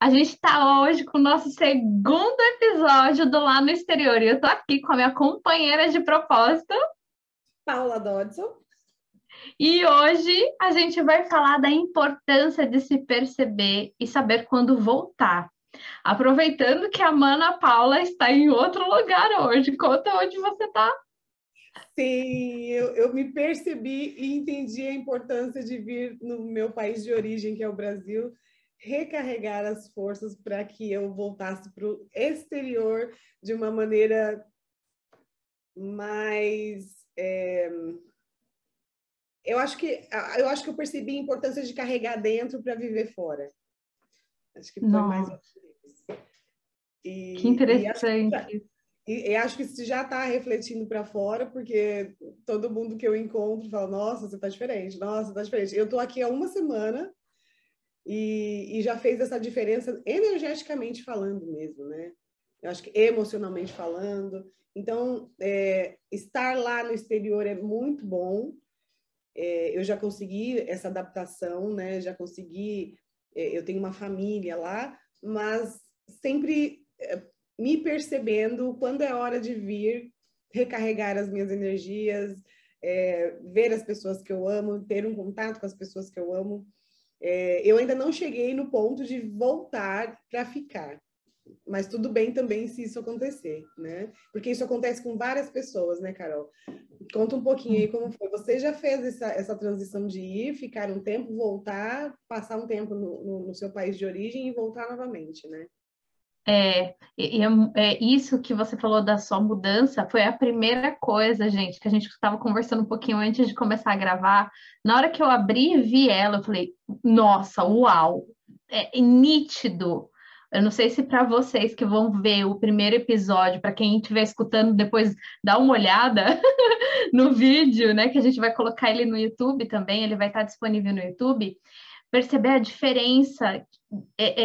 A gente está hoje com o nosso segundo episódio do Lá no Exterior. E eu estou aqui com a minha companheira de propósito, Paula Dodson. E hoje a gente vai falar da importância de se perceber e saber quando voltar. Aproveitando que a Mana Paula está em outro lugar hoje. Conta onde você está. Sim, eu, eu, me percebi e entendi a importância de vir no meu país de origem, que é o Brasil, recarregar as forças para que eu voltasse para o exterior de uma maneira mais. É... Eu acho que eu acho que eu percebi a importância de carregar dentro para viver fora. Acho que foi Nossa. mais e, que interessante. E, e, acho que isso já está refletindo para fora, porque todo mundo que eu encontro fala: Nossa, você está diferente, nossa, está diferente. Eu estou aqui há uma semana e, e já fez essa diferença energeticamente falando mesmo, né? Eu acho que emocionalmente falando. Então, é, estar lá no exterior é muito bom. É, eu já consegui essa adaptação, né? Já consegui. É, eu tenho uma família lá, mas sempre é, me percebendo quando é hora de vir recarregar as minhas energias, é, ver as pessoas que eu amo, ter um contato com as pessoas que eu amo. É, eu ainda não cheguei no ponto de voltar para ficar, mas tudo bem também se isso acontecer, né? Porque isso acontece com várias pessoas, né, Carol? Conta um pouquinho aí como foi. Você já fez essa, essa transição de ir, ficar um tempo, voltar, passar um tempo no, no, no seu país de origem e voltar novamente, né? É, e, é, isso que você falou da sua mudança foi a primeira coisa, gente, que a gente estava conversando um pouquinho antes de começar a gravar. Na hora que eu abri e vi ela, eu falei, nossa, uau, é, é nítido. Eu não sei se para vocês que vão ver o primeiro episódio, para quem estiver escutando depois, dá uma olhada no vídeo, né? Que a gente vai colocar ele no YouTube também, ele vai estar disponível no YouTube perceber a diferença é,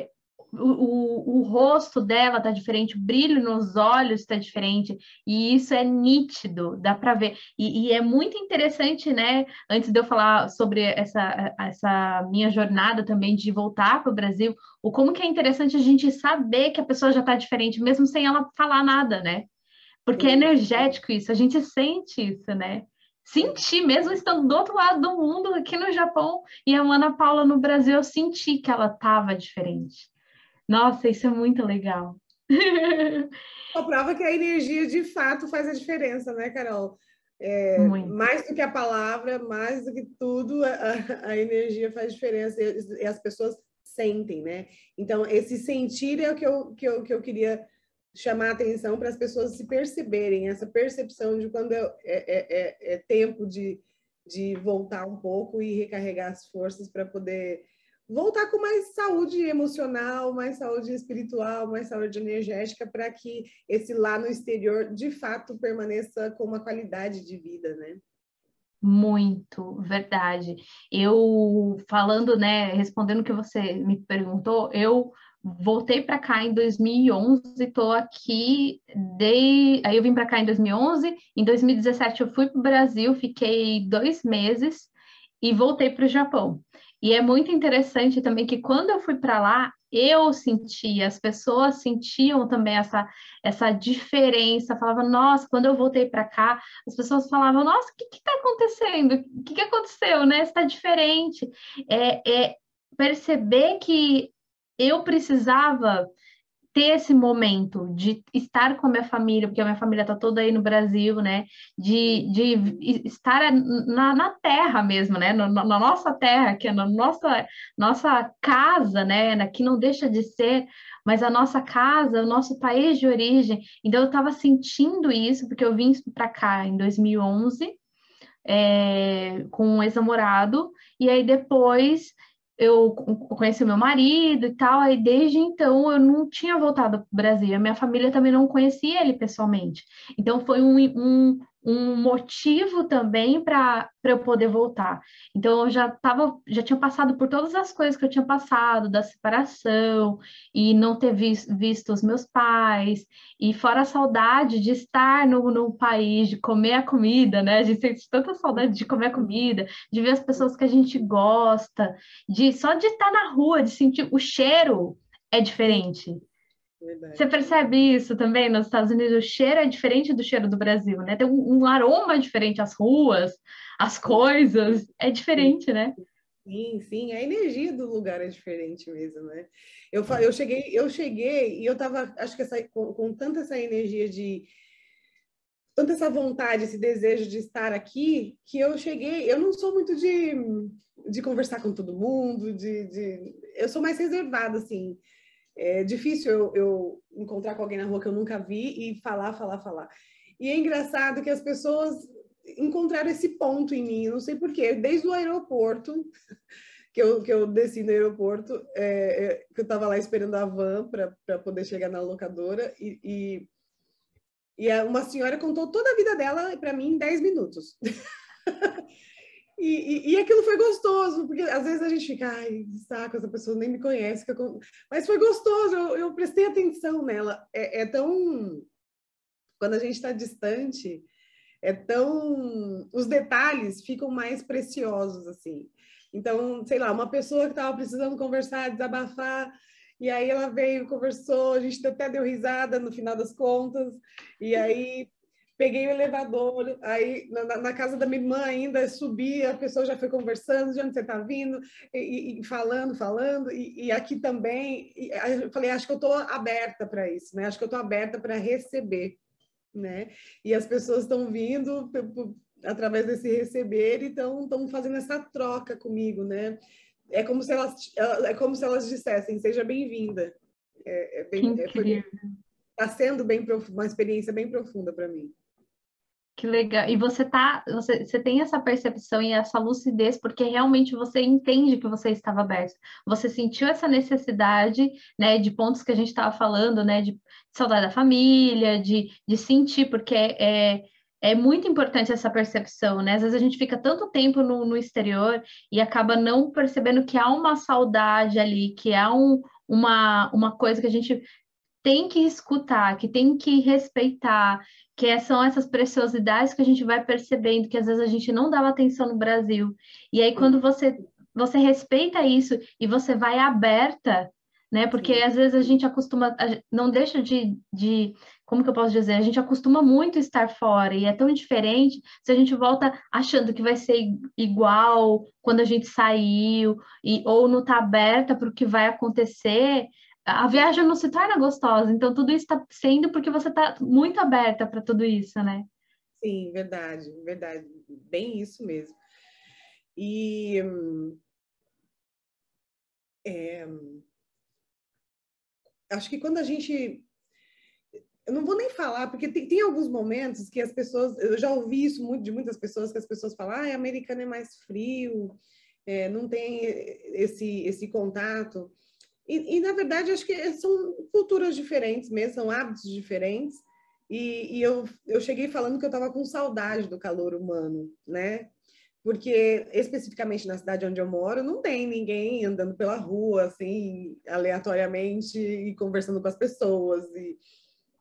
é, o, o, rosto dela tá diferente, o brilho nos olhos está diferente, e isso é nítido, dá para ver. E, e, é muito interessante, né? Antes de eu falar sobre essa, essa minha jornada também de voltar para o Brasil, o como que é interessante a gente saber que a pessoa já está diferente, mesmo sem ela falar nada, né? Porque é energético isso, a gente sente isso, né? Senti, mesmo estando do outro lado do mundo, aqui no Japão, e a Ana Paula no Brasil, eu senti que ela estava diferente. Nossa, isso é muito legal. A prova que a energia de fato faz a diferença, né, Carol? É, mais do que a palavra, mais do que tudo, a, a energia faz diferença e, e, as pessoas sentem, né? Então, esse sentir é o que eu, que eu, que eu queria chamar a atenção para as pessoas se perceberem, essa percepção de quando é, é, é, é tempo de, de voltar um pouco e recarregar as forças para poder voltar com mais saúde emocional, mais saúde espiritual, mais saúde energética, para que esse lá no exterior de fato permaneça com uma qualidade de vida, né? Muito, verdade. Eu falando, né, respondendo o que você me perguntou, eu voltei para cá em 2011, estou aqui de, aí eu vim para cá em 2011, em 2017 eu fui para o Brasil, fiquei dois meses e voltei para o Japão. E é muito interessante também que quando eu fui para lá, eu sentia, as pessoas sentiam também essa, essa diferença. Falavam, nossa, quando eu voltei para cá, as pessoas falavam, nossa, o que está acontecendo? O que, que aconteceu, né? Está diferente. É, é perceber que eu precisava ter esse momento de estar com a minha família, porque a minha família está toda aí no Brasil, né? De, de estar na, na terra mesmo, né? Na, na, nossa terra, que é na nossa, nossa casa, né? Que não deixa de ser, mas a nossa casa, o nosso país de origem. Então, eu estava sentindo isso, porque eu vim para cá em 2011, é, com um ex-namorado, e aí depois eu conheci meu marido e tal, aí desde então eu não tinha voltado para o Brasil. A minha família também não conhecia ele pessoalmente. Então foi um, um, um motivo também para eu poder voltar. Então eu já tava, já tinha passado por todas as coisas que eu tinha passado, da separação e não ter vis, visto os meus pais, e fora a saudade de estar no, no país, de comer a comida, né? A gente sente tanta saudade de comer a comida, de ver as pessoas que a gente gosta, de só de estar na rua, de sentir o cheiro é diferente. Verdade. Você percebe isso também nos Estados Unidos? O cheiro é diferente do cheiro do Brasil, né? Tem um, um aroma diferente, as ruas, as coisas, é diferente, né? Sim, sim, a energia do lugar é diferente mesmo, né? Eu, eu cheguei, eu cheguei e eu tava, acho que essa, com, com tanta essa energia de tanta essa vontade, esse desejo de estar aqui, que eu cheguei, eu não sou muito de, de conversar com todo mundo, de, de eu sou mais reservada, assim. É difícil eu, eu, encontrar com alguém na rua que eu nunca vi e falar, falar, falar. E é engraçado que as pessoas encontraram esse ponto em mim, não sei porquê, desde o aeroporto, que eu, que eu desci no aeroporto, é, é, que eu estava lá esperando a van para poder chegar na locadora, e, e, e uma senhora contou toda a vida dela para mim em 10 minutos. E, e, e, aquilo foi gostoso, porque às vezes a gente fica, ai, saco, essa pessoa nem me conhece. Mas foi gostoso, eu, eu prestei atenção nela. É, é tão. Quando a gente está distante, é tão. Os detalhes ficam mais preciosos, assim. Então, sei lá, uma pessoa que estava precisando conversar, desabafar, e aí ela veio, conversou, a gente até deu risada no final das contas, e aí peguei o elevador, aí na, na, casa da minha irmã ainda subi, a pessoa já foi conversando, de onde você está vindo, e, e, falando, falando, e, e aqui também, e, eu falei, acho que eu estou aberta para isso, né? Acho que eu estou aberta para receber, né? E as pessoas estão vindo através desse receber e estão fazendo essa troca comigo, né? É como se elas, é como se elas dissessem, seja bem-vinda. É, é bem, é, Está sendo bem uma experiência bem profunda para mim. Que legal. E você tá, você, você tem essa percepção e essa lucidez porque realmente você entende que você estava aberto. Você sentiu essa necessidade, né, de pontos que a gente estava falando, né, de, de, saudade da família, de, de sentir, porque é, é muito importante essa percepção, né? Às vezes a gente fica tanto tempo no, no exterior e acaba não percebendo que há uma saudade ali, que há um, uma, uma coisa que a gente tem que escutar, que tem que respeitar, que é, são essas preciosidades que a gente vai percebendo que às vezes a gente não dava atenção no Brasil. E aí quando você você respeita isso e você vai aberta, né? Porque às vezes a gente acostuma, não deixa de, de, como que eu posso dizer? A gente acostuma muito estar fora e é tão diferente se a gente volta achando que vai ser igual quando a gente saiu e ou não está aberta para o que vai acontecer a viagem não se torna gostosa. Então, tudo isso está sendo porque você está muito aberta para tudo isso, né? Sim, verdade, verdade. Bem isso mesmo. E. É, acho que quando a gente. Eu não vou nem falar, porque tem, tem alguns momentos que as pessoas. Eu já ouvi isso muito de muitas pessoas, que as pessoas falam, ah, americano é mais frio, é, não tem esse, esse contato. E, e, na verdade, acho que são culturas diferentes mesmo, são hábitos diferentes. E, e eu, eu cheguei falando que eu estava com saudade do calor humano, né? Porque, especificamente na cidade onde eu moro, não tem ninguém andando pela rua, assim, aleatoriamente e conversando com as pessoas. E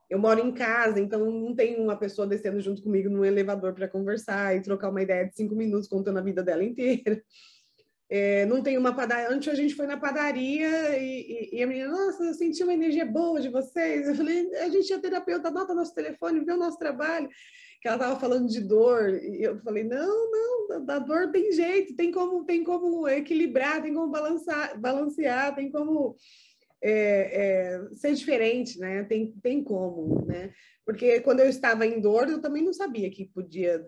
eu moro em casa, então não tem uma pessoa descendo junto comigo no elevador para conversar e trocar uma ideia de cinco minutos contando a vida dela inteira. É, não tem uma padaria. Antes a gente foi na padaria e, e, e, a menina, nossa, eu senti uma energia boa de vocês. Eu falei, a gente é terapeuta, anota nosso telefone, vê o nosso trabalho. Que ela estava falando de dor. E eu falei, não, não, da dor tem jeito, tem como, tem como equilibrar, tem como balançar, balancear, tem como é, é, ser diferente, né? Tem, tem como, né? Porque quando eu estava em dor, eu também não sabia que podia,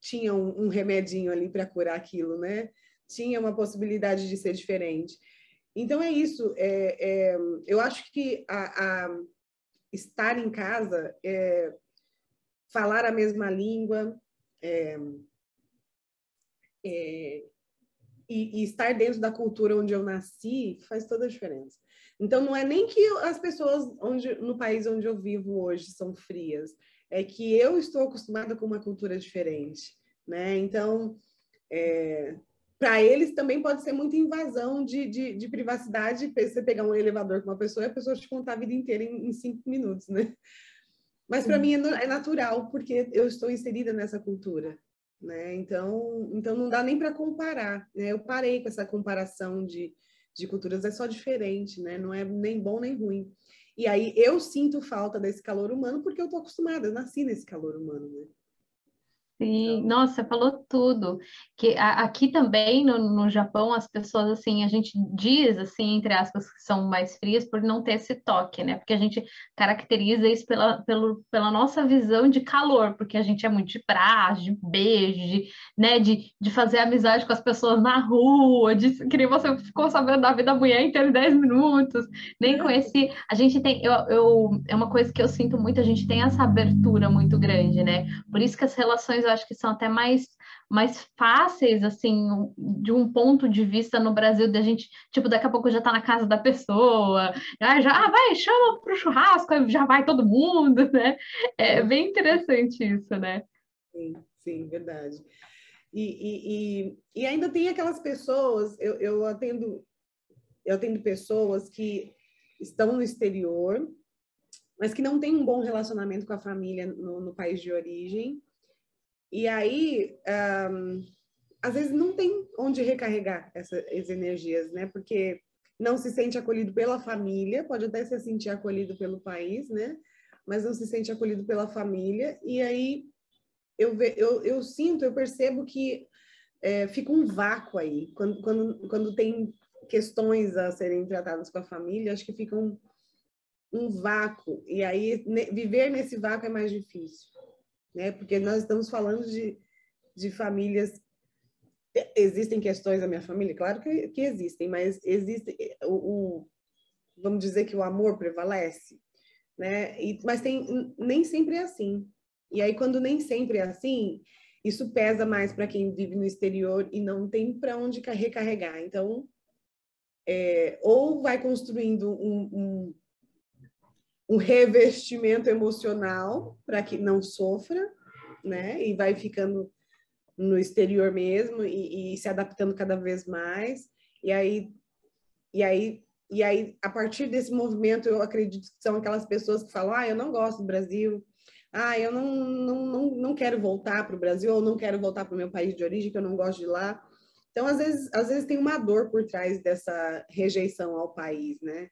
tinha um, um remedinho ali para curar aquilo, né? Tinha uma possibilidade de ser diferente. Então é isso. É, é, eu acho que a, a estar em casa, é, falar a mesma língua é, é, e, e, estar dentro da cultura onde eu nasci faz toda a diferença. Então não é nem que as pessoas onde, no país onde eu vivo hoje são frias, é que eu estou acostumada com uma cultura diferente, né? Então, é, para eles também pode ser muita invasão de, de, de, privacidade, você pegar um elevador com uma pessoa e a pessoa te contar a vida inteira em, em cinco minutos, né? Mas para mim é, é, natural, porque eu estou inserida nessa cultura, né? Então, então não dá nem para comparar, né? Eu parei com essa comparação de, de culturas, é só diferente, né? Não é nem bom nem ruim. E aí eu sinto falta desse calor humano porque eu estou acostumada, eu nasci nesse calor humano, né? Sim, então nossa, falou tudo. Que a, aqui também no, no Japão as pessoas assim, a gente diz assim, entre aspas, que são mais frias por não ter esse toque, né? Porque a gente caracteriza isso pela, pelo, pela nossa visão de calor, porque a gente é muito de prazo, de beijo, de, né, de, de fazer amizade com as pessoas na rua, de que nem você ficou sabendo da vida da mulher em 10 minutos, nem conheci. A gente tem, eu, eu, é uma coisa que eu sinto muito, a gente tem essa abertura muito grande, né? Por isso que as relações eu acho que são até mais, mais fáceis, assim, de um ponto de vista no Brasil, da gente, tipo, daqui a pouco já tá na casa da pessoa, já, já ah, vai, chama pro churrasco, já vai todo mundo, né? É bem interessante isso, né? Sim, sim, verdade. E, e, e, e ainda tem aquelas pessoas, eu, eu atendo, eu atendo pessoas que estão no exterior, mas que não têm um bom relacionamento com a família no, no país de origem, e aí, um, às vezes não tem onde recarregar essas energias, né? Porque não se sente acolhido pela família, pode até se sentir acolhido pelo país, né? Mas não se sente acolhido pela família. E aí eu, ve, eu, eu sinto, eu percebo que é, fica um vácuo aí. Quando, quando, quando tem questões a serem tratadas com a família, acho que fica um, um vácuo. E aí ne, viver nesse vácuo é mais difícil né? Porque nós estamos falando de, de famílias. Existem questões da minha família, claro que, que existem, mas existe o, o, vamos dizer que o amor prevalece, né? E, mas tem nem sempre é assim. E aí quando nem sempre é assim, isso pesa mais para quem vive no exterior e não tem para onde recarregar. Então, é, ou vai construindo um, um, um revestimento emocional para que não sofra, né? E vai ficando no exterior mesmo e, e, se adaptando cada vez mais. E aí, e aí, e aí, a partir desse movimento, eu acredito que são aquelas pessoas que falam: ah, eu não gosto do Brasil, ah, eu não, não, não, não quero voltar para o Brasil, ou não quero voltar para o meu país de origem, que eu não gosto de lá. Então, às vezes, às vezes tem uma dor por trás dessa rejeição ao país, né?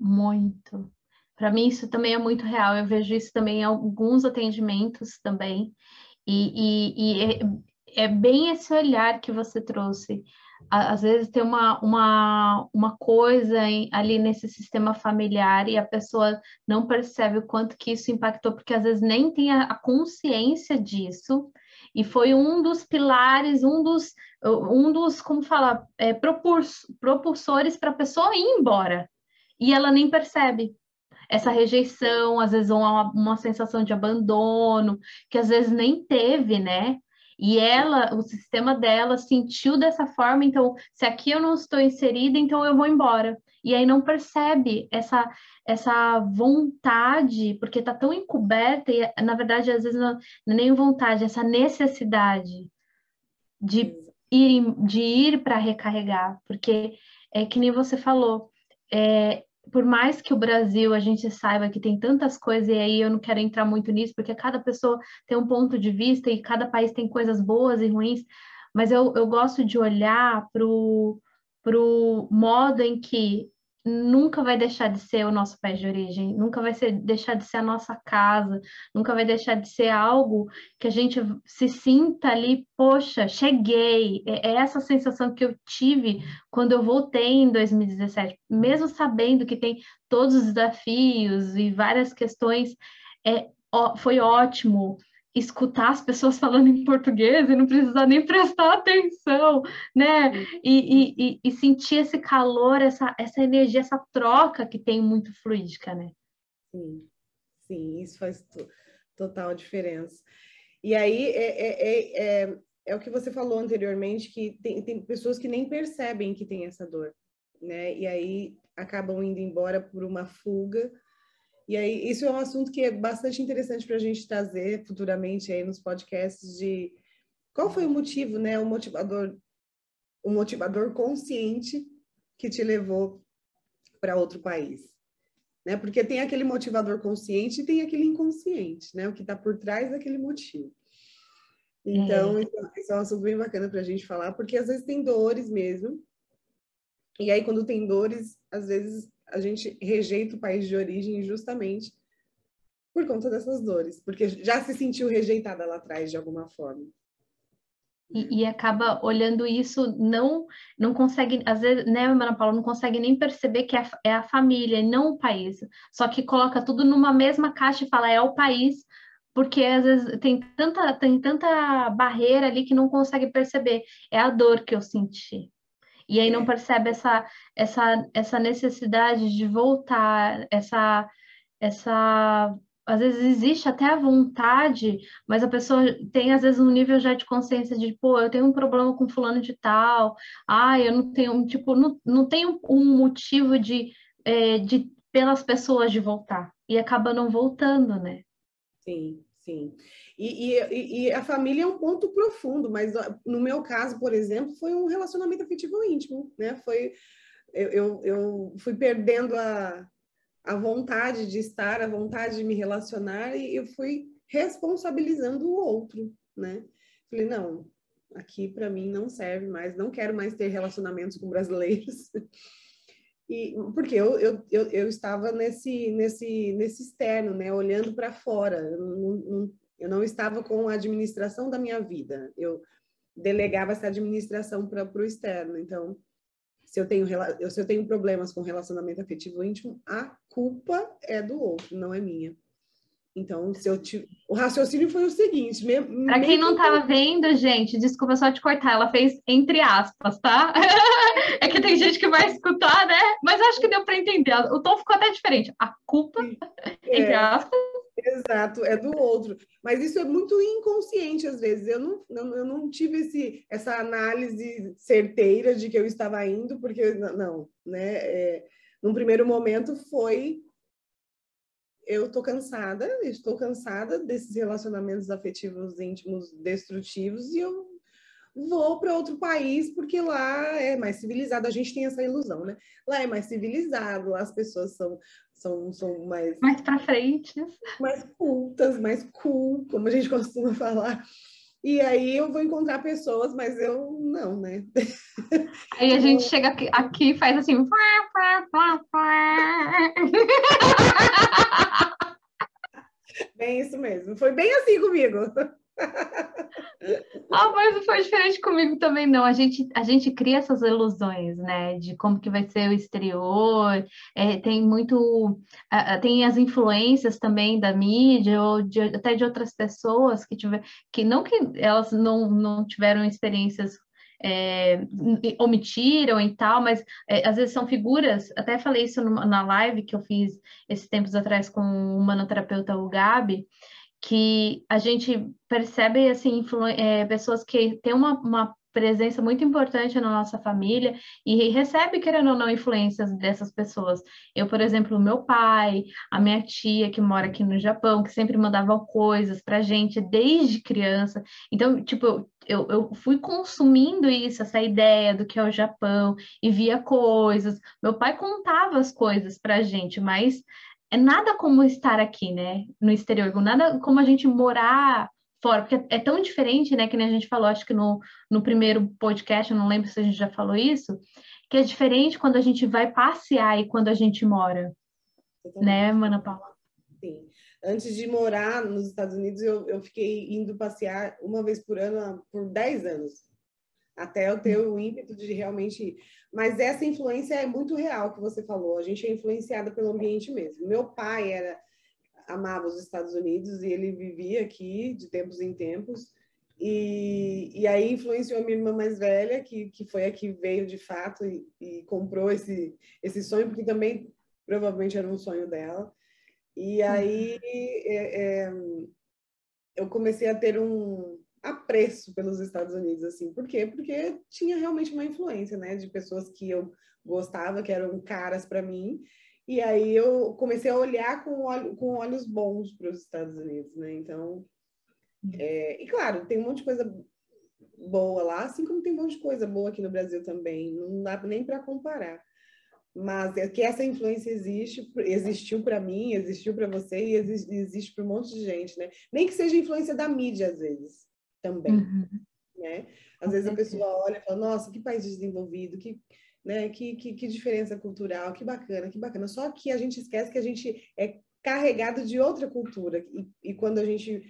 Muito. Para mim, isso também é muito real. Eu vejo isso também em alguns atendimentos também. E, e, e é, é, bem esse olhar que você trouxe. Às vezes tem uma, uma, uma coisa ali nesse sistema familiar e a pessoa não percebe o quanto que isso impactou, porque às vezes nem tem a, a consciência disso. E foi um dos pilares, um dos, um dos como falar, é, propulsores para a pessoa ir embora. E ela nem percebe essa rejeição, às vezes uma, uma sensação de abandono, que às vezes nem teve, né? E ela, o sistema dela sentiu dessa forma, então, se aqui eu não estou inserida, então eu vou embora. E aí não percebe essa essa vontade, porque está tão encoberta, e na verdade, às vezes não, é nem vontade, essa necessidade de ir, de ir para recarregar, porque é que nem você falou, é, por mais que o Brasil a gente saiba que tem tantas coisas, e aí eu não quero entrar muito nisso, porque cada pessoa tem um ponto de vista e cada país tem coisas boas e ruins, mas eu, eu gosto de olhar para o modo em que nunca vai deixar de ser o nosso país de origem, nunca vai ser, deixar de ser a nossa casa, nunca vai deixar de ser algo que a gente se sinta ali, poxa, cheguei. É, é essa sensação que eu tive quando eu voltei em 2017, mesmo sabendo que tem todos os desafios e várias questões, é, foi ótimo escutar as pessoas falando em português e não precisar nem prestar atenção, né? E, e, e, sentir esse calor, essa, essa energia, essa troca que tem muito fluídica, né? Sim, sim, isso faz total diferença. E aí é, é, é, é, é o que você falou anteriormente, que tem, tem pessoas que nem percebem que tem essa dor, né? E aí acabam indo embora por uma fuga E aí, isso é um assunto que é bastante interessante para a gente trazer futuramente aí nos podcasts de qual foi o motivo, né? O motivador, o motivador consciente que te levou para outro país. Né? Porque tem aquele motivador consciente e tem aquele inconsciente, né? O que está por trás daquele motivo. Então, é. isso é um assunto bem bacana para a gente falar, porque às vezes tem dores mesmo. E aí, quando tem dores, às vezes a gente rejeita o país de origem justamente por conta dessas dores, porque já se sentiu rejeitada lá atrás de alguma forma. E, e, acaba olhando isso, não não consegue, às vezes, né, Ana Paula, não consegue nem perceber que é, é a família e não o país. Só que coloca tudo numa mesma caixa e fala é o país, porque às vezes tem tanta, tem tanta barreira ali que não consegue perceber. É a dor que eu senti. E aí não percebe essa, essa, essa necessidade de voltar, essa, essa às vezes existe até a vontade, mas a pessoa tem às vezes um nível já de consciência de, pô, eu tenho um problema com fulano de tal, ah, eu não tenho, tipo, não, não tenho um motivo de, é, de pelas pessoas de voltar, e acaba não voltando, né? Sim, sim. E, e, e, a família é um ponto profundo, mas no meu caso, por exemplo, foi um relacionamento afetivo íntimo, né? Foi, eu, eu, eu fui perdendo a, a vontade de estar, a vontade de me relacionar, e eu fui responsabilizando o outro, né? Falei, não, aqui para mim não serve mais, não quero mais ter relacionamentos com brasileiros. E, porque eu, eu, eu, eu, estava nesse, nesse, nesse externo, né? Olhando para fora. Eu não, eu não estava com a administração da minha vida. Eu delegava essa administração para o externo. Então, se eu tenho se eu tenho problemas com relacionamento afetivo íntimo, a culpa é do outro, não é minha. Então, se eu te... o raciocínio foi o seguinte: para quem não estava vendo, gente, desculpa só te cortar, ela fez entre aspas, tá? é que tem gente que vai escutar, né? Mas acho que deu para entender. O tom ficou até diferente. A culpa, é, entre aspas, Exato, é do outro. Mas isso é muito inconsciente às vezes. Eu não, não, eu não tive esse, essa análise certeira de que eu estava indo, porque não, né? É, num primeiro momento foi eu tô cansada, estou cansada desses relacionamentos afetivos íntimos destrutivos e eu vou para outro país porque lá é mais civilizado. A gente tem essa ilusão, né? Lá é mais civilizado, lá as pessoas são são, são mais mais para frente, mais cultas, mais cool, como a gente costuma falar. E aí eu vou encontrar pessoas, mas eu não, né? Aí a gente chega aqui, aqui e faz assim. Bem isso mesmo. Foi bem assim comigo. Ah, mas não foi diferente comigo também, não. A gente, a gente cria essas ilusões, né? De como que vai ser o exterior. É, tem muito... tem as influências também da mídia, ou de, até de outras pessoas que tiver, que não que elas não, não tiveram experiências é, omitiram e tal, mas é, às vezes são figuras, até falei isso numa, na live que eu fiz esses tempos atrás com o manoterapeuta, o Gabi, que a gente percebe assim é, pessoas que têm uma, uma presença muito importante na nossa família e recebe, querendo ou não, influências dessas pessoas. Eu, por exemplo, meu pai, a minha tia que mora aqui no Japão, que sempre mandava coisas pra gente desde criança. Então, tipo, eu, eu fui consumindo isso, essa ideia do que é o Japão, e via coisas. Meu pai contava as coisas pra gente, mas é nada como estar aqui, né, no exterior, nada como a gente morar fora, porque é tão diferente, né, que nem a gente falou, acho que no, no primeiro podcast, eu não lembro se a gente já falou isso, que é diferente quando a gente vai passear e quando a gente mora, né, Mana Paula? Sim. Antes de morar nos Estados Unidos, eu, eu fiquei indo passear uma vez por ano por 10 anos até eu ter o ímpeto de realmente. Mas essa influência é muito real que você falou. A gente é influenciada pelo ambiente mesmo. Meu pai era amava os Estados Unidos e ele vivia aqui de tempos em tempos. E, e aí influenciou a minha irmã mais velha, que, que foi a que veio de fato e, e comprou esse, esse sonho, porque também provavelmente era um sonho dela. E aí é, é, eu comecei a ter um, apreço pelos Estados Unidos, assim. Por quê? Porque tinha realmente uma influência, né, de pessoas que eu gostava, que eram caras para mim, E aí eu comecei a olhar com, olho, com olhos bons para os Estados Unidos, né? Então, é, e claro, tem um monte de coisa boa lá, assim como tem um monte de coisa boa aqui no Brasil também. Não dá nem para comparar. Mas é que essa influência existe, existiu para mim, existiu para você e existe, existe para um monte de gente, né? Nem que seja influência da mídia às vezes, também, uhum. né? Às vezes a pessoa olha e fala: "Nossa, que país desenvolvido, que né? Que, que, que diferença cultural, que bacana, que bacana. Só que a gente esquece que a gente é carregado de outra cultura. E, e quando a gente,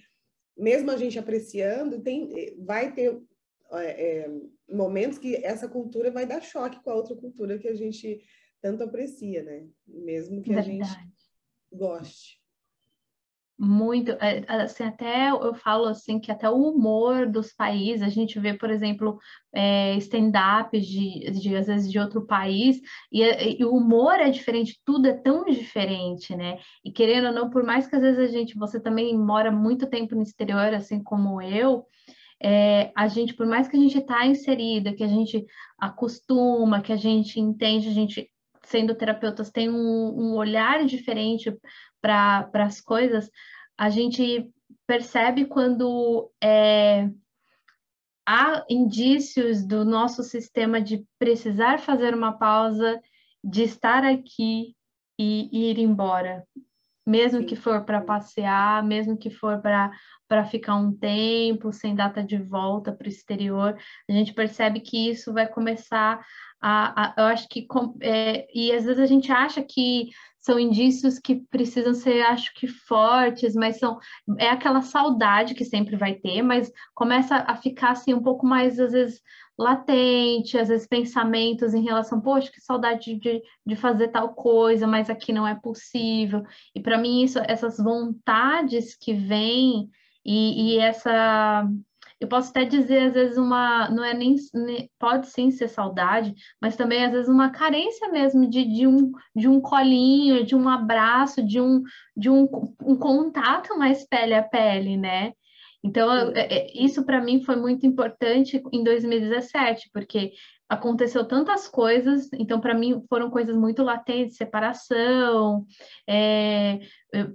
mesmo a gente apreciando, tem, vai ter é, é, momentos que essa cultura vai dar choque com a outra cultura que a gente tanto aprecia, né? Mesmo que Verdade. a gente goste muito, é, assim, até eu falo assim que até o humor dos países, a gente vê, por exemplo, é, stand-ups de, de, às vezes de outro país, e, e, o humor é diferente, tudo é tão diferente, né? E querendo ou não, por mais que às vezes a gente, você também mora muito tempo no exterior, assim como eu, é, a gente, por mais que a gente está inserida, que a gente acostuma, que a gente entende, a gente sendo terapeutas tem um, um olhar diferente para as coisas, a gente percebe quando é, há indícios do nosso sistema de precisar fazer uma pausa, de estar aqui e, e ir embora, mesmo que for para passear, mesmo que for para ficar um tempo sem data de volta para o exterior, a gente percebe que isso vai começar a, a eu acho que é, e às vezes a gente acha que são indícios que precisam ser, acho que fortes, mas são é aquela saudade que sempre vai ter, mas começa a ficar assim um pouco mais às vezes latente, às vezes pensamentos em relação, poxa, que saudade de, de fazer tal coisa, mas aqui não é possível. E para mim isso, essas vontades que vêm e, e essa eu posso até dizer, às vezes, uma. Não é nem. Pode sim ser saudade, mas também, às vezes, uma carência mesmo de, de, um, de um colinho, de um abraço, de um, de um, um contato mais pele a pele, né? Então, é, é, isso para mim foi muito importante em 2017, porque aconteceu tantas coisas, então para mim foram coisas muito latentes, separação, é,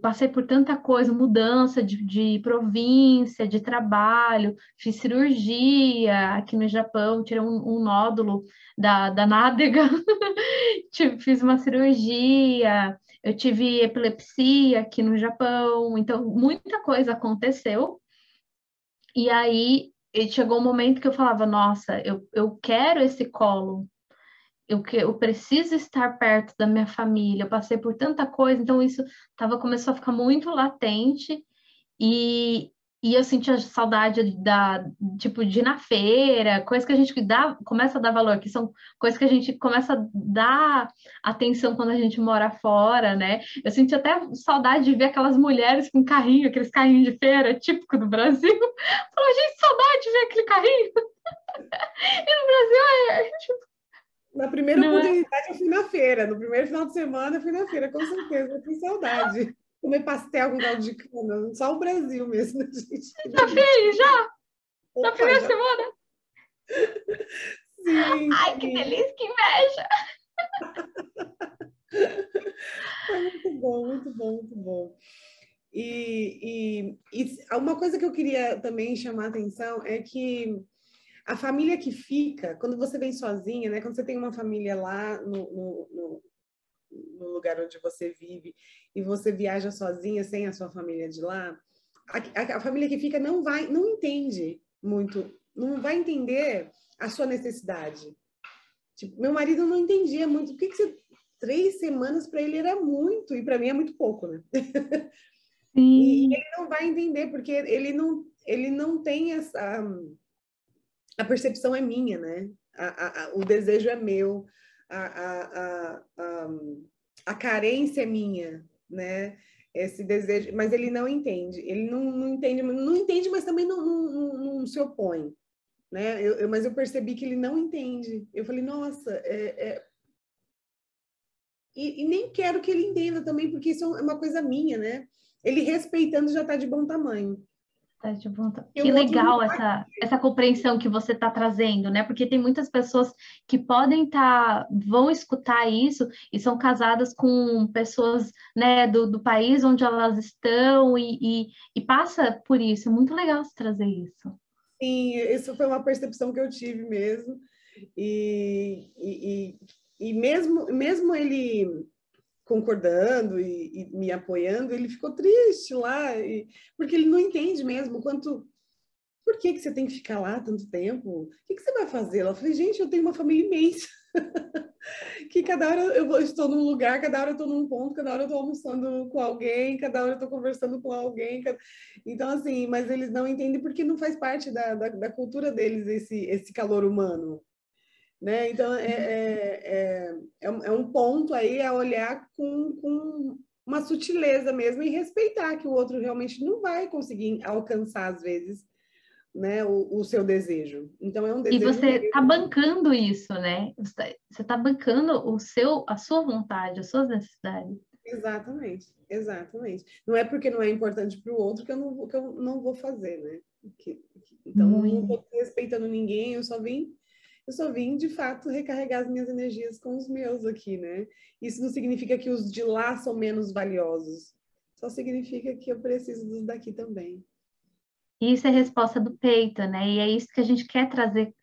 passei por tanta coisa, mudança de, de, província, de trabalho, fiz cirurgia aqui no Japão, tirei um, um nódulo da, da nádega, fiz uma cirurgia, eu tive epilepsia aqui no Japão, então muita coisa aconteceu, e aí e chegou um momento que eu falava, nossa, eu, eu quero esse colo, eu, eu preciso estar perto da minha família, eu passei por tanta coisa, então isso tava, começou a ficar muito latente, e, e eu sentia saudade da, tipo, de ir na feira, coisas que a gente dá, começa a dar valor, que são coisas que a gente começa a dar atenção quando a gente mora fora, né? Eu senti até saudade de ver aquelas mulheres com carrinho, aqueles carrinhos de feira típico do Brasil. Falei, gente, saudade de ver aquele carrinho. e no Brasil é, tipo, na primeira Não é? oportunidade é? eu fui na feira, no primeiro final de semana eu fui na feira, com certeza, eu tenho saudade comer pastel com caldo de cana. Só o Brasil mesmo, gente. Já fez, já? Opa, Na primeira já. semana? Sim. Ai, sim. que delícia, que inveja! Foi muito bom, muito bom, muito bom. E, e, e uma coisa que eu queria também chamar a atenção é que a família que fica, quando você vem sozinha, né? Quando você tem uma família lá no, no, no no lugar onde você vive e você viaja sozinha sem a sua família de lá, a, a, a, família que fica não vai, não entende muito, não vai entender a sua necessidade. Tipo, meu marido não entendia muito. Por que, que você três semanas para ele era muito e para mim é muito pouco, né? E ele não vai entender porque ele não ele não tem essa a percepção é minha, né? A, a, o desejo é meu, a, a, a, a, carência é minha, né? Esse desejo, mas ele não entende, ele não, não entende, não entende, mas também não, não, não se opõe, né? Eu, eu, mas eu percebi que ele não entende. Eu falei, nossa, é, é... E, e, nem quero que ele entenda também, porque isso é uma coisa minha, né? Ele respeitando já está de bom tamanho. Tá. Que legal essa, essa compreensão que você está trazendo, né? Porque tem muitas pessoas que podem estar, tá, vão escutar isso e são casadas com pessoas né, do, do país onde elas estão e, e, e passa por isso. É muito legal você trazer isso. Sim, isso foi uma percepção que eu tive mesmo. E, e, e, e mesmo, mesmo ele concordando e, e, me apoiando, ele ficou triste lá, e, porque ele não entende mesmo quanto. Por que, que você tem que ficar lá tanto tempo? O que, que você vai fazer? Ela falei, gente, eu tenho uma família imensa. que cada hora eu estou num lugar, cada hora eu estou num ponto, cada hora eu estou almoçando com alguém, cada hora eu estou conversando com alguém. Cada... Então, assim, mas eles não entendem porque não faz parte da, da, da cultura deles esse, esse calor humano. Né? Então, é, é, é, é, um ponto aí a olhar com, com uma sutileza mesmo e respeitar que o outro realmente não vai conseguir alcançar, às vezes, né, o, o seu desejo. Então, é um desejo. E você está bancando isso, né? Você está bancando o seu, a sua vontade, as suas necessidades. Exatamente, exatamente. Não é porque não é importante para o outro que eu não, que eu não vou fazer, né? Que, então, Muito. não estou respeitando ninguém, eu só vim eu só vim de fato recarregar as minhas energias com os meus aqui, né? Isso não significa que os de lá são menos valiosos, só significa que eu preciso dos daqui também. Isso é resposta do peito, né? E é isso que a gente quer trazer,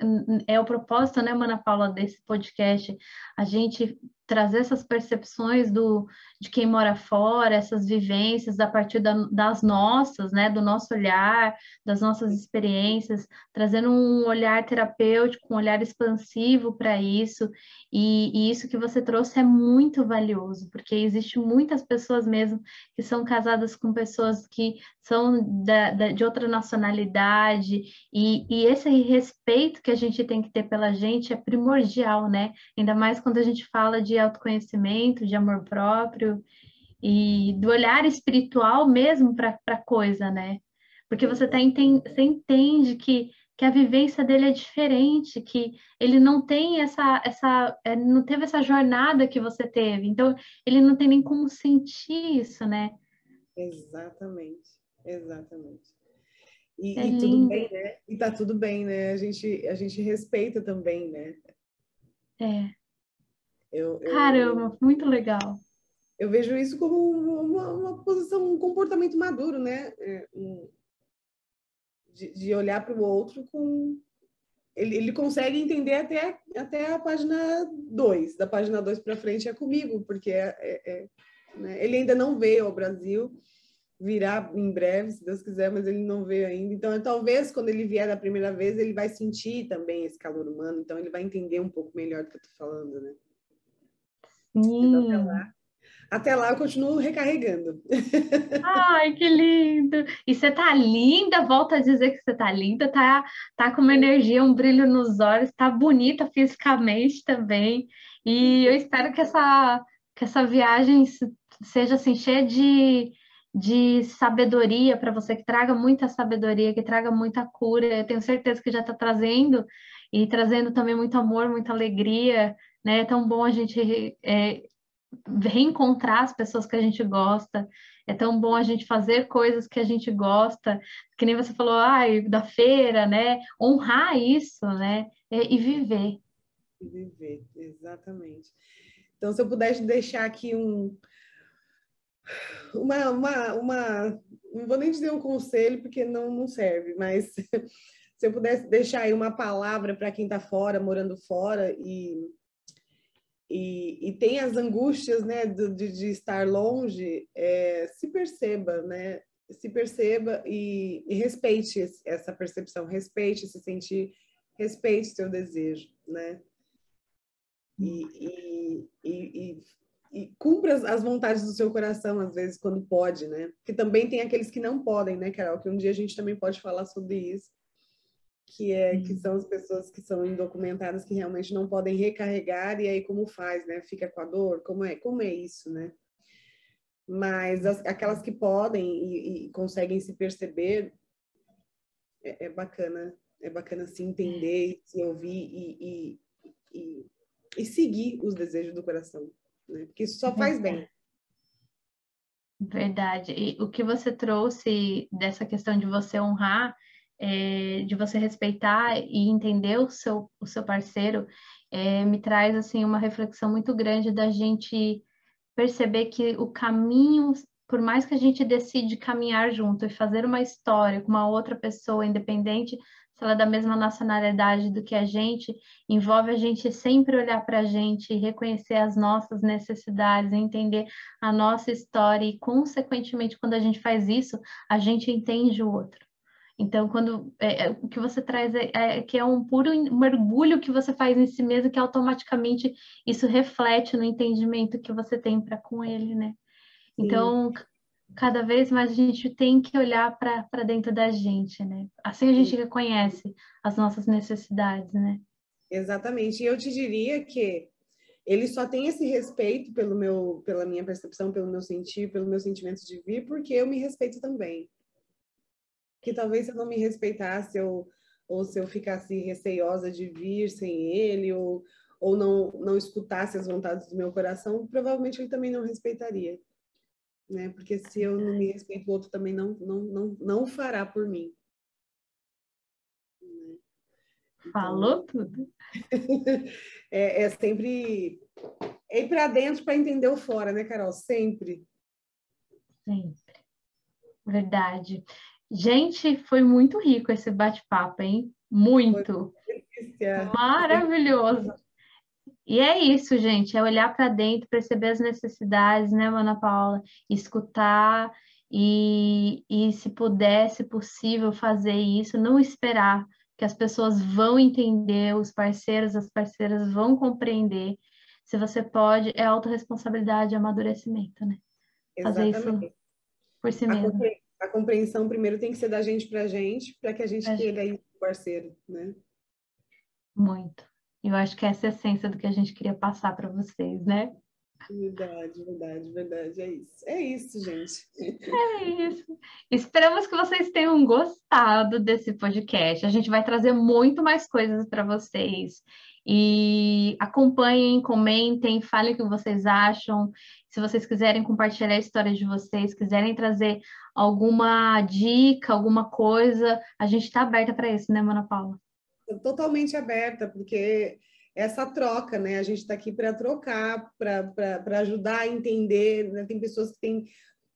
é o propósito, né, Mana Paula, desse podcast, a gente trazer essas percepções do, de quem mora fora, essas vivências a partir da, das nossas, né, do nosso olhar, das nossas experiências, trazendo um olhar terapêutico, um olhar expansivo para isso, e, e, isso que você trouxe é muito valioso, porque existe muitas pessoas mesmo que são casadas com pessoas que são da, da, de outra nacionalidade, e, e esse respeito que a gente tem que ter pela gente é primordial, né, ainda mais quando a gente fala de autoconhecimento, de amor próprio e do olhar espiritual mesmo para a coisa, né? Porque você, tá, você entende que, que a vivência dele é diferente, que ele não tem essa, essa, é, não teve essa jornada que você teve, então ele não tem nem como sentir isso, né? Exatamente, exatamente. E, é e tudo bem, né? E tá tudo bem, né? A gente, a gente respeita também, né? É. Eu, eu, Caramba, muito legal. Eu vejo isso como uma, uma posição, um comportamento maduro, né? É, de, de, olhar para o outro com. Ele, ele consegue entender até, até a página 2. Da página 2 para frente é comigo, porque é, é, é né? ele ainda não veio ao Brasil, virá em breve, se Deus quiser, mas ele não veio ainda. Então, talvez quando ele vier da primeira vez, ele vai sentir também esse calor humano, então ele vai entender um pouco melhor do que eu estou falando, né? Então, até lá, até lá eu continuo recarregando. Ai, que lindo! E você tá linda, volta a dizer que você tá linda, tá, tá com uma energia, um brilho nos olhos, tá bonita fisicamente também. E eu espero que essa, que essa viagem seja assim, cheia de, de sabedoria para você, que traga muita sabedoria, que traga muita cura. Eu tenho certeza que já está trazendo, e trazendo também muito amor, muita alegria né? É tão bom a gente é, reencontrar as pessoas que a gente gosta, é tão bom a gente fazer coisas que a gente gosta, que nem você falou, ai, da feira, né? Honrar isso, né? E, e viver. E viver, exatamente. Então, se eu pudesse deixar aqui um, uma, uma, uma, não vou nem dizer um conselho porque não, não serve, mas se eu pudesse deixar aí uma palavra para quem está fora, morando fora e e, e tem as angústias né, de, de estar longe, é, se perceba, né? Se perceba e, e respeite essa percepção, respeite se sentir, respeite seu desejo, né? E, e, e, cumpra as vontades do seu coração, às vezes, quando pode, né? Porque também tem aqueles que não podem, né, Carol? Que um dia a gente também pode falar sobre isso que é que são as pessoas que são indocumentadas que realmente não podem recarregar e aí como faz, né? Fica com a dor, como é, como é isso, né? Mas as, aquelas que podem e, e, conseguem se perceber é, é, bacana, é bacana se entender, se ouvir e, e, e seguir os desejos do coração, né? Porque isso só faz bem. Verdade. E o que você trouxe dessa questão de você honrar, é, de você respeitar e entender o seu, o seu parceiro, é, me traz assim uma reflexão muito grande da gente perceber que o caminho, por mais que a gente decide caminhar junto e fazer uma história com uma outra pessoa independente se ela é da mesma nacionalidade do que a gente, envolve a gente sempre olhar para a gente, reconhecer as nossas necessidades, entender a nossa história e, consequentemente, quando a gente faz isso, a gente entende o outro. Então, quando é, é o que você traz é, é, que é um puro mergulho que você faz em si mesmo, que automaticamente isso reflete no entendimento que você tem para com ele, né? Então, Sim cada vez mais a gente tem que olhar para dentro da gente, né? Assim a gente reconhece as nossas necessidades, né? Exatamente. E eu te diria que ele só tem esse respeito pelo meu, pela minha percepção, pelo meu sentir, pelo meu sentimento de vir, porque eu me respeito também. Que talvez se eu não me respeitasse, eu, ou se eu ficasse receiosa de vir sem ele, ou, ou não, não escutasse as vontades do meu coração, provavelmente ele também não respeitaria né? Porque se eu não me respeito, o outro também não, não, não, não fará por mim. Né? Então, Falou tudo. é, é sempre é ir para dentro para entender o fora, né, Carol? Sempre. Sempre. Verdade. Gente, foi muito rico esse bate-papo, hein? Muito. Maravilhoso. E é isso, gente, é olhar para dentro, perceber as necessidades, né, Ana Paula? Escutar e, e, se puder, se possível, fazer isso, não esperar que as pessoas vão entender, os parceiros, as parceiras vão compreender. Se você pode, é autorresponsabilidade, amadurecimento, né? Fazer Exatamente. isso por si mesmo. A compreensão primeiro tem que ser da gente para a gente, para que a gente queira ir parceiro, né? Muito. Eu acho que essa é a essência do que a gente queria passar para vocês, né? Verdade, verdade, verdade. É isso. É isso, gente. É isso. Esperamos que vocês tenham gostado desse podcast. A gente vai trazer muito mais coisas para vocês. E acompanhem, comentem, falem o que vocês acham. Se vocês quiserem compartilhar a história de vocês, quiserem trazer alguma dica, alguma coisa, a gente está aberta para isso, né, Mana Paula? totalmente aberta, porque essa troca, né? A gente está aqui para trocar, para ajudar a entender. Né? Tem pessoas que têm,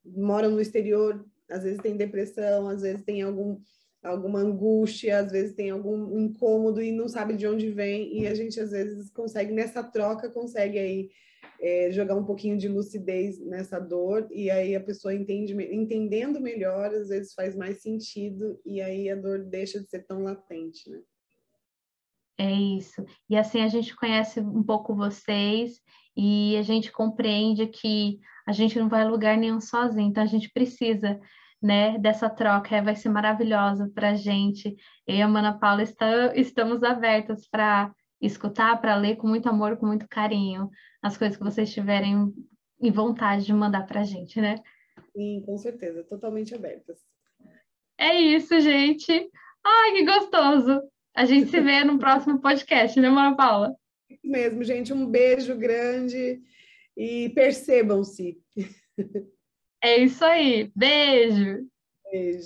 moram no exterior, às vezes tem depressão, às vezes tem algum, alguma angústia, às vezes tem algum incômodo e não sabe de onde vem. E a gente, às vezes, consegue, nessa troca, consegue aí é, jogar um pouquinho de lucidez nessa dor, e aí a pessoa entende, entendendo melhor, às vezes faz mais sentido, e aí a dor deixa de ser tão latente, né? É isso. E assim a gente conhece um pouco vocês e a gente compreende que a gente não vai a lugar nenhum sozinho, então a gente precisa, né, dessa troca, vai ser maravilhosa para a gente. Eu e a Mana Paula está, estamos abertas para escutar, para ler com muito amor, com muito carinho, as coisas que vocês tiverem em vontade de mandar para a gente, né? Sim, com certeza, totalmente abertas. É isso, gente. Ai, que gostoso! A gente se vê no próximo podcast, né, Mara Paula? Isso mesmo, gente. Um beijo grande e percebam-se. É isso aí. Beijo. Beijo.